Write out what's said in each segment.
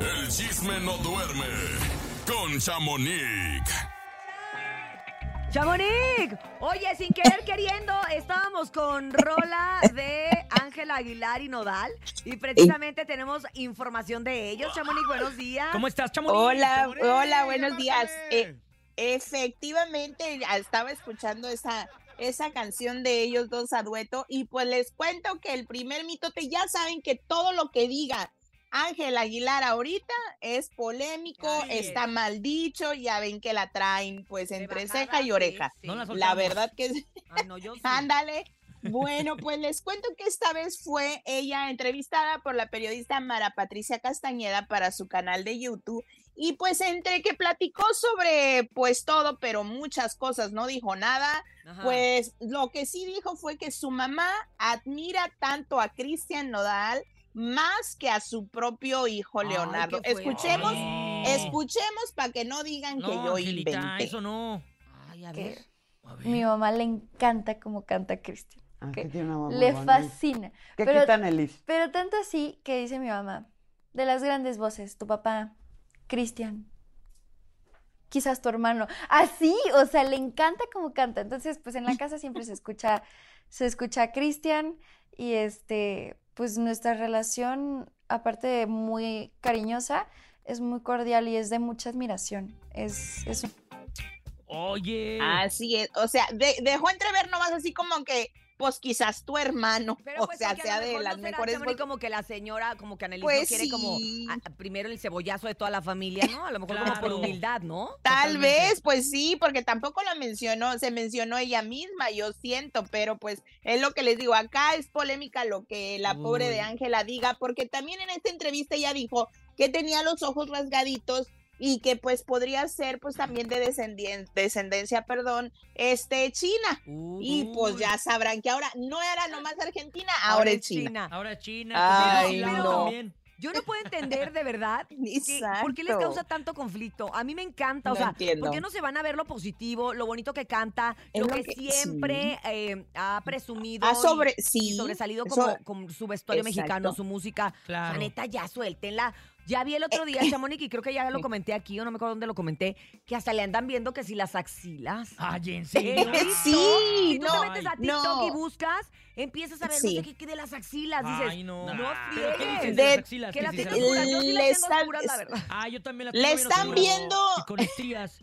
El chisme no duerme con Chamonix. Chamonix, oye, sin querer queriendo, estábamos con Rola de Ángela Aguilar y Nodal y precisamente tenemos información de ellos. Chamonix, buenos días. ¿Cómo estás, Chamonix? Hola, Chamonix, hola, buenos días. Eh, efectivamente, ya estaba escuchando esa, esa canción de ellos dos a dueto y pues les cuento que el primer mitote, ya saben que todo lo que diga Ángel Aguilar ahorita es polémico, Ay. está mal dicho, ya ven que la traen pues entre bajada, ceja y oreja. sí. No la La verdad que Ay, no, yo sí. Ándale. Bueno, pues les cuento que esta vez fue ella entrevistada por la periodista Mara Patricia Castañeda para su canal de YouTube y pues entre que platicó sobre pues todo, pero muchas cosas, no dijo nada, Ajá. pues lo que sí dijo fue que su mamá admira tanto a Cristian Nodal más que a su propio hijo Leonardo. Escuchemos, Ay. escuchemos para que no digan que yo Angelita, inventé. eso no. Ay, a ver. A ver. mi mamá le encanta cómo canta Cristian. Ah, que tiene una Le bonita. fascina. ¿Qué pero- quitan, Elis? Pero tanto así que dice mi mamá, de las grandes voces, tu papá, Cristian, quizás tu hermano. Así, o sea, le encanta cómo canta. Entonces, pues en la casa siempre se escucha, se escucha a Cristian y este, pues nuestra relación, aparte de muy cariñosa, es muy cordial y es de mucha admiración. Es, es Oye. Así es, o sea, de- dejó entrever nomás así como que, pues quizás tu hermano, Pero o pues, sea, sea de las no mejores. Como que la señora, como que Annelies Pues no quiere como sí. a- primero el cebollazo de toda la familia, ¿no? A lo mejor como por Claro. humildad, ¿no? Tal Totalmente. vez, pues sí, porque tampoco la mencionó, se mencionó ella misma, yo siento, pero pues es lo que les digo, acá es polémica lo que la pobre de Uy. Ángela diga, porque también en esta entrevista ella dijo que tenía los ojos rasgaditos y que pues podría ser pues también de descendencia, perdón, este, china. Y pues ya sabrán que ahora no era nomás Argentina, ahora, es China. Ahora China. Ay, no. también. Yo no puedo entender de verdad que- por qué les causa tanto conflicto. A mí me encanta, o No sea, entiendo. ¿por qué no se van a ver lo positivo, lo bonito que canta, Es lo lo que, que- siempre eh, ha presumido Ha y- sobre, y, sí, sobresalido eso- como, con su vestuario Exacto. mexicano, su música? Claro. La neta, ya suéltenla. Ya vi el otro día, Chamonix, y creo que ya lo comenté aquí, o no me acuerdo dónde lo comenté, que hasta le andan viendo que si las axilas. Ay, ¿en ¿Eh? serio? Sí, Si tú no, te metes a TikTok no. y buscas, empiezas a ver Sí. no sé qué, qué de las axilas. Dices, Ay, no. no ¿Pero qué friegues. dices De- de las axilas? que ¿Qué las tengo oscuras. Yo sí Le las tengo están- oscuras, la verdad. Ah, yo también la Le tengo bien están viendo- Y con estrías.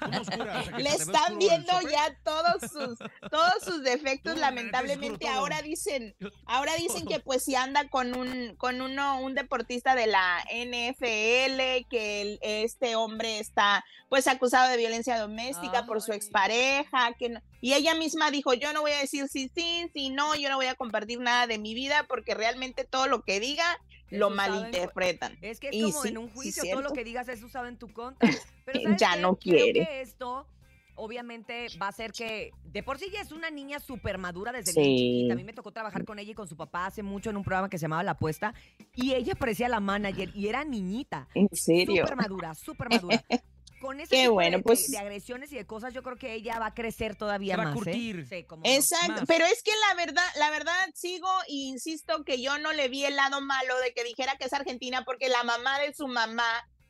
¿Cómo oscuras? O sea, que Le están viendo ya todos sus todos sus defectos lamentablemente ahora dicen ahora dicen que pues si anda con un con uno un deportista de la NFL que el- este hombre está pues acusado de violencia doméstica por su expareja que no- y ella misma dijo yo no voy a decir si sí si no yo no voy a compartir nada de mi vida porque realmente todo lo que diga lo en- malinterpretan Es que es Y como sí, en un sí, juicio, todo lo que digas es usado en tu contra. Pero ¿sabes Ya qué? no Creo quiere. que esto obviamente va a hacer que de por sí ya es una niña súper madura desde Sí. bien chiquita. A mí me tocó trabajar con ella y con su papá hace mucho en un programa que se llamaba La Apuesta y ella parecía la manager y era niñita. en serio Súper madura, súper madura. Con ese Qué tipo bueno, de, pues- de agresiones y de cosas, yo creo que ella va a crecer todavía va a más. ¿eh? curtir. Sí, como no. Exacto, más. pero es que la verdad, la verdad sigo e insisto que yo no le vi el lado malo de que dijera que es argentina porque la mamá de su mamá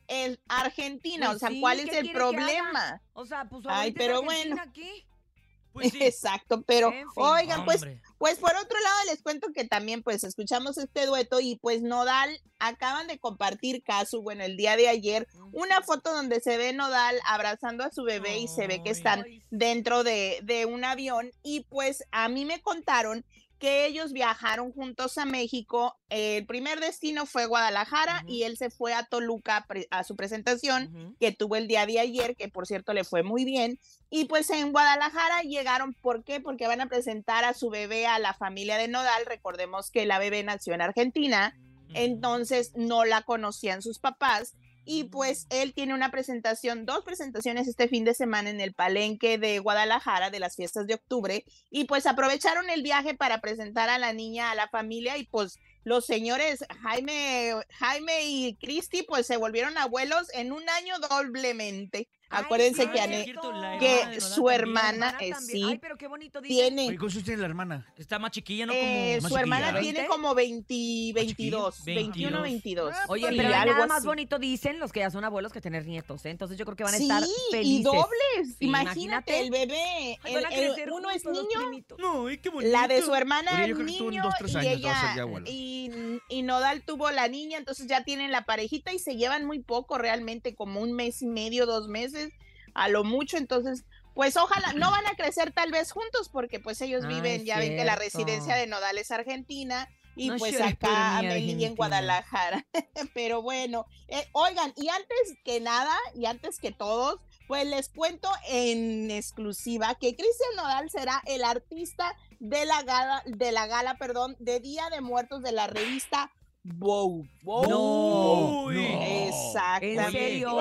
es argentina, Pues o sea, sí, ¿cuál ¿qué es el problema? O sea, pues Ay, pero Argentina bueno. aquí. Pues sí. Exacto, pero En fin. oigan, pues Hombre. pues por otro lado les cuento que también pues escuchamos este dueto y pues Nodal acaban de compartir caso, bueno, el día de ayer, una foto donde se ve Nodal abrazando a su bebé y se ve que están dentro de, de un avión y pues a mí me contaron que ellos viajaron juntos a México. El primer destino fue Guadalajara y él se fue a Toluca a su presentación que tuvo el día de ayer, que por cierto le fue muy bien. Y pues en Guadalajara llegaron, ¿por qué? Porque van a presentar a su bebé a la familia de Nodal. Recordemos que la bebé nació en Argentina, entonces no la conocían sus papás. Y pues él tiene una presentación, dos presentaciones este fin de semana en el Palenque de Guadalajara de las fiestas de octubre. Y pues aprovecharon el viaje para presentar a la niña, a la familia. Y pues los señores Jaime, Jaime y Cristi pues se volvieron abuelos en un año doblemente. Acuérdense sí, que, es Ane- que hermana su hermana, Hermana también. sí, Ay, pero qué bonito dice. tiene, Oye, ¿cuántos tiene la hermana? Está más chiquilla, ¿no? eh, Como... su más hermana chiquilla. tiene como 20, 22, 22. 21, 22. Oye, y pero algo nada más así. bonito dicen los que ya son abuelos que tener nietos, ¿eh? Entonces yo creo que van a Sí, estar felices. y dobles. Sí, imagínate, el bebé, Ay, el- van a el- crecer uno es niño. No, qué bonito. la de su hermana en niño dos, y ella y Nodal tuvo la niña, entonces ya tienen la parejita y se llevan muy poco realmente, como un mes y medio, dos meses, a lo mucho, entonces pues ojalá, no van a crecer tal vez juntos porque pues ellos Ah, viven, ya ven que la residencia de Nodal es Argentina y No pues acá Amelie en Guadalajara. Pero bueno, eh, oigan, y antes que nada, y antes que todos, pues les cuento en exclusiva que Cristian Nodal será el artista de la gala, de la gala, perdón, de Día de Muertos de la revista Vogue. Vogue. No. Exactamente. ¿En serio?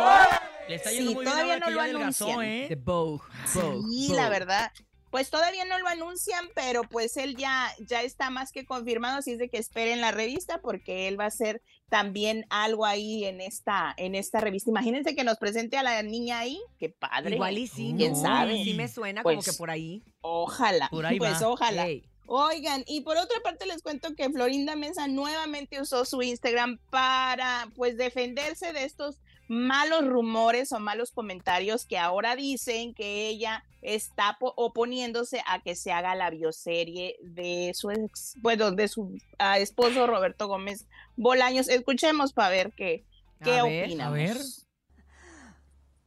Le está yendo Sí, muy bien todavía no que lo ya anuncian. ¿eh? The Vogue. Vogue, Sí, Vogue. la verdad. Pues todavía no lo anuncian, pero pues él ya, ya está más que confirmado, así es de que esperen la revista porque él va a hacer también algo ahí en esta, en esta revista. Imagínense que nos presente a la niña ahí, qué padre. Igual y sí, ¿Quién ¿no? sabe? Sí me suena como Pues, que por ahí. Ojalá, Por ahí pues va. ojalá. Oigan, y por otra parte les cuento que Florinda Mesa nuevamente usó su Instagram para pues defenderse de estos malos rumores o malos comentarios que ahora dicen que ella está po- oponiéndose a que se haga la bioserie de su ex, bueno, de su esposo Roberto Gómez Bolaños. Escuchemos para ver qué, qué A ver, opinamos. a ver.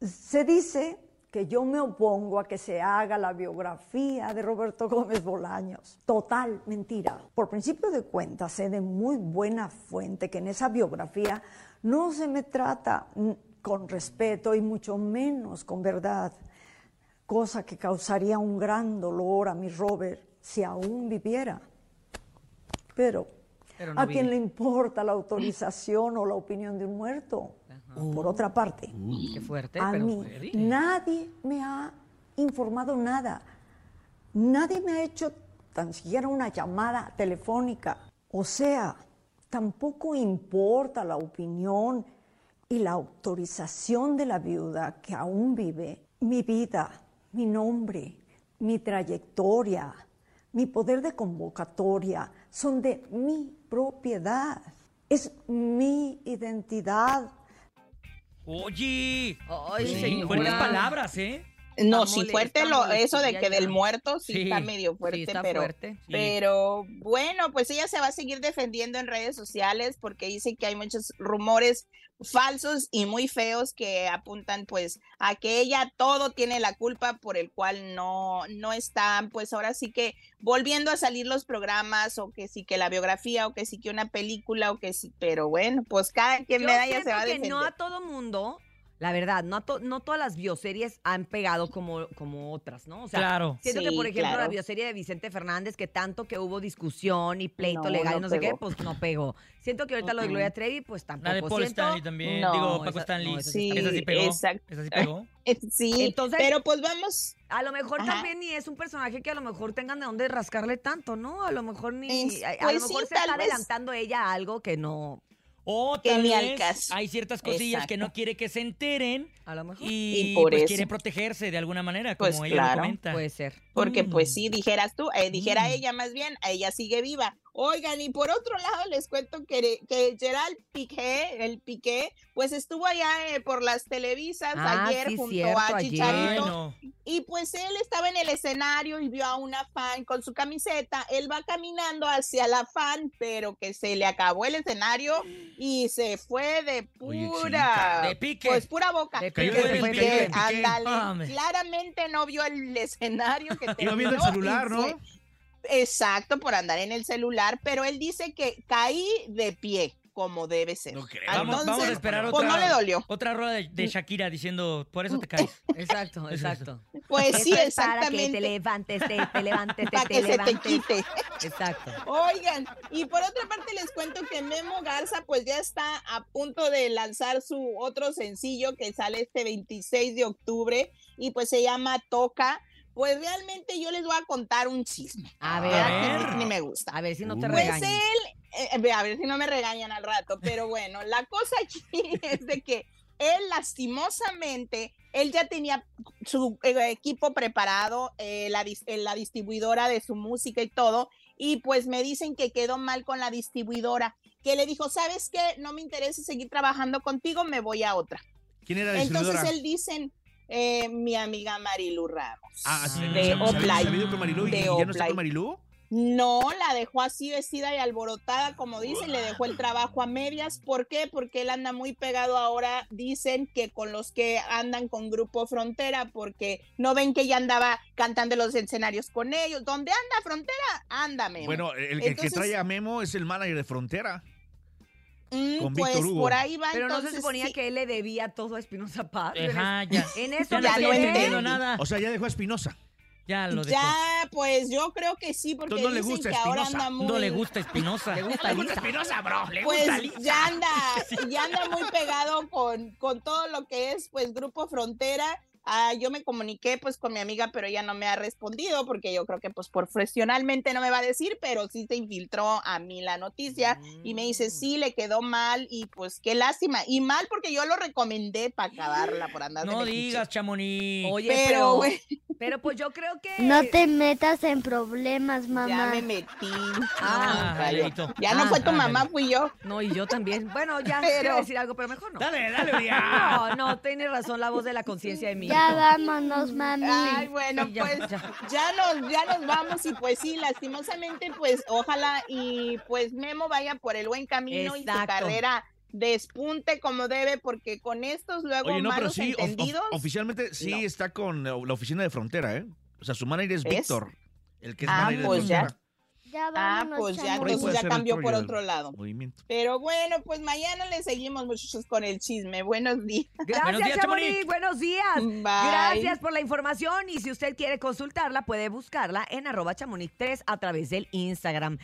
Se dice que yo me opongo a que se haga la biografía de Roberto Gómez Bolaños. Total mentira. Por principio de cuentas, sé de muy buena fuente que en esa biografía no se me trata con respeto y mucho menos con verdad, cosa que causaría un gran dolor a mi Robert si aún viviera. Pero, Pero no ¿a quién le importa la autorización o la opinión de un muerto? Por otra parte, Qué fuerte, a pero mí nadie me ha informado nada. Nadie me ha hecho tan siquiera una llamada telefónica. O sea, tampoco importa la opinión y la autorización de la viuda que aún vive. Mi vida, mi nombre, mi trayectoria, mi poder de convocatoria son de mi propiedad. Es mi identidad. Oye. Ay, Sí, señora. Fuertes palabras, ¿eh? No, sí, fuerte lo, eso de que del muerto sí, Sí, está medio Sí, fuerte, está pero, fuerte. Sí. pero bueno, pues ella se va a seguir defendiendo en redes sociales porque dice que hay muchos rumores falsos y muy feos que apuntan pues a que ella todo tiene la culpa por el cual no, no está pues ahora sí que volviendo a salir los programas o que sí que la biografía o que sí que una película o que sí, pero bueno, pues cada quien Yo medalla se va a que defender. no a todo mundo, la verdad, no, to- no todas las bioseries han pegado como, como otras, ¿no? O sea, Claro. siento que, por ejemplo, la bioserie de Vicente Fernández, que tanto que hubo discusión y pleito No, legal y no no sé qué, pues no pegó. Siento que ahorita lo de. Gloria Trevi, pues tampoco. La de Paul Siento- Stanley también. No, Digo, Paco esa- Stanley. no, esa sí Esa sí pegó. exacto. Esa sí pegó. Sí, Entonces- pero pues vamos A lo mejor Ajá. también ni es un personaje que a lo mejor tengan de dónde rascarle tanto, ¿no? A lo mejor ni. Es- a, a pues lo mejor sí, se está vez. adelantando ella a algo que no. O Que tal ni al vez caso. hay ciertas cosillas que no Exacto. quiere que se enteren A lo mejor. y, Y por pues eso. quiere protegerse de alguna manera, Pues como ella claro. lo comenta. Puede ser. Porque pues Mm. sí, dijeras tú, eh, dijera Mm. ella más bien, ella sigue viva. Oigan, y por otro lado les cuento que, que Gerald Piqué, el Piqué, pues estuvo allá eh, por las televisas Ah, ayer sí, junto cierto, a ayer. Chicharito. Y pues él estaba en el escenario y vio a una fan con su camiseta. Él va caminando hacia la fan, pero que se le acabó el escenario y se fue de pura. de pique. Pues pura boca. De pique, de se fue pique, de claramente no vio el escenario que Iba viendo el celular, ¿no? Exacto, por andar en el celular, pero él dice que caí de pie, como debe ser. No creo. vamos, vamos a esperar pues otra, no le dolió. otra rueda de, de Shakira diciendo, por eso te caes. Exacto, exacto. Pues sí, es para que te exactamente. levantes, te, te levantes, te, Para te que se te levantes. quite. Exacto. Oigan, y por otra parte les cuento que Memo Garza pues ya está a punto de lanzar su otro sencillo que sale este 26 de octubre y pues se llama Toca. Pues realmente yo les voy a contar un chisme. A ver, ni- ni me gusta. a ver si no te Uh. Pues regañan. él, eh, ve, a ver si no me regañan al rato, pero bueno, la cosa aquí es de que él lastimosamente él ya tenía su eh, equipo preparado, eh, la, eh, la distribuidora de su música y todo, y pues me dicen que quedó mal con la distribuidora, que le dijo, ¿sabes qué? No me interesa seguir trabajando contigo, me voy a otra. ¿Quién era la Entonces él dicen, eh, mi amiga Marilu Ramos. Ah, sí, de con y De ya no está con Marilú. No, la dejó así vestida y alborotada, como dicen, le dejó el trabajo a medias. ¿Por qué? Porque él anda muy pegado ahora, dicen que con los que andan con Grupo Frontera, porque no ven que ya andaba cantando en los escenarios con ellos. ¿Dónde anda Frontera? Ándame. Bueno, el, que- Entonces- que trae a Memo es el manager de Frontera. Mm, con pues Víctor Hugo. por ahí va Pero no se entonces, suponía sí. que él le debía todo a Espinosa Paz. Ajá, ya. En eso Ya no nada. O sea, ya dejó a Espinosa. Ya lo dejó. Ya, pues yo creo que sí, porque Entonces no le dicen gusta que ahora anda muy... No le gusta Espinosa. Le gusta Lisa. Espinosa, bro. Le pues ya anda, ya anda muy pegado con, con todo lo que es pues Grupo Frontera. Ah, yo me comuniqué pues con mi amiga, pero ella no me ha respondido porque yo creo que pues profesionalmente no me va a decir, pero sí se infiltró a mí la noticia y me dice, sí, le quedó mal y pues qué lástima. Y mal porque yo lo recomendé para acabarla por andar No digas, Chamonix. Oye, Pero, pero, pues yo creo que... No te metas en problemas, ya mamá. me metí. Ah. Jalito. ya no Ah, fue tu ah, mamá, fui yo. No, y yo también. Bueno, ya Pero- quiero decir algo, pero mejor no. Dale, dale, Uriah. No, no, tienes razón la voz de la conciencia de mí. Ya vámonos, mami. Ay, bueno, pues ya. ya. nos, ya nos vamos y pues sí, lastimosamente, pues ojalá y pues Memo vaya por el buen camino y su carrera despunte como debe, porque con estos luego Oye, no, pero malos of- of- entendidos. oficialmente sí no. está con eh, la oficina de Frontera, ¿eh? O sea, su manager es. Víctor, el que es Ah, manager pues de. Frontera. Ya ah, vámonos, pues ya, entonces cambió por otro lado. Movimiento. Pero bueno, pues mañana le seguimos, muchachos, con el chisme. Buenos días. Gracias, Buenos días, Chamonix. Chamonix. Buenos días. Bye. Gracias por la información y si usted quiere consultarla, puede buscarla en arroba chamonix3 a través del Instagram.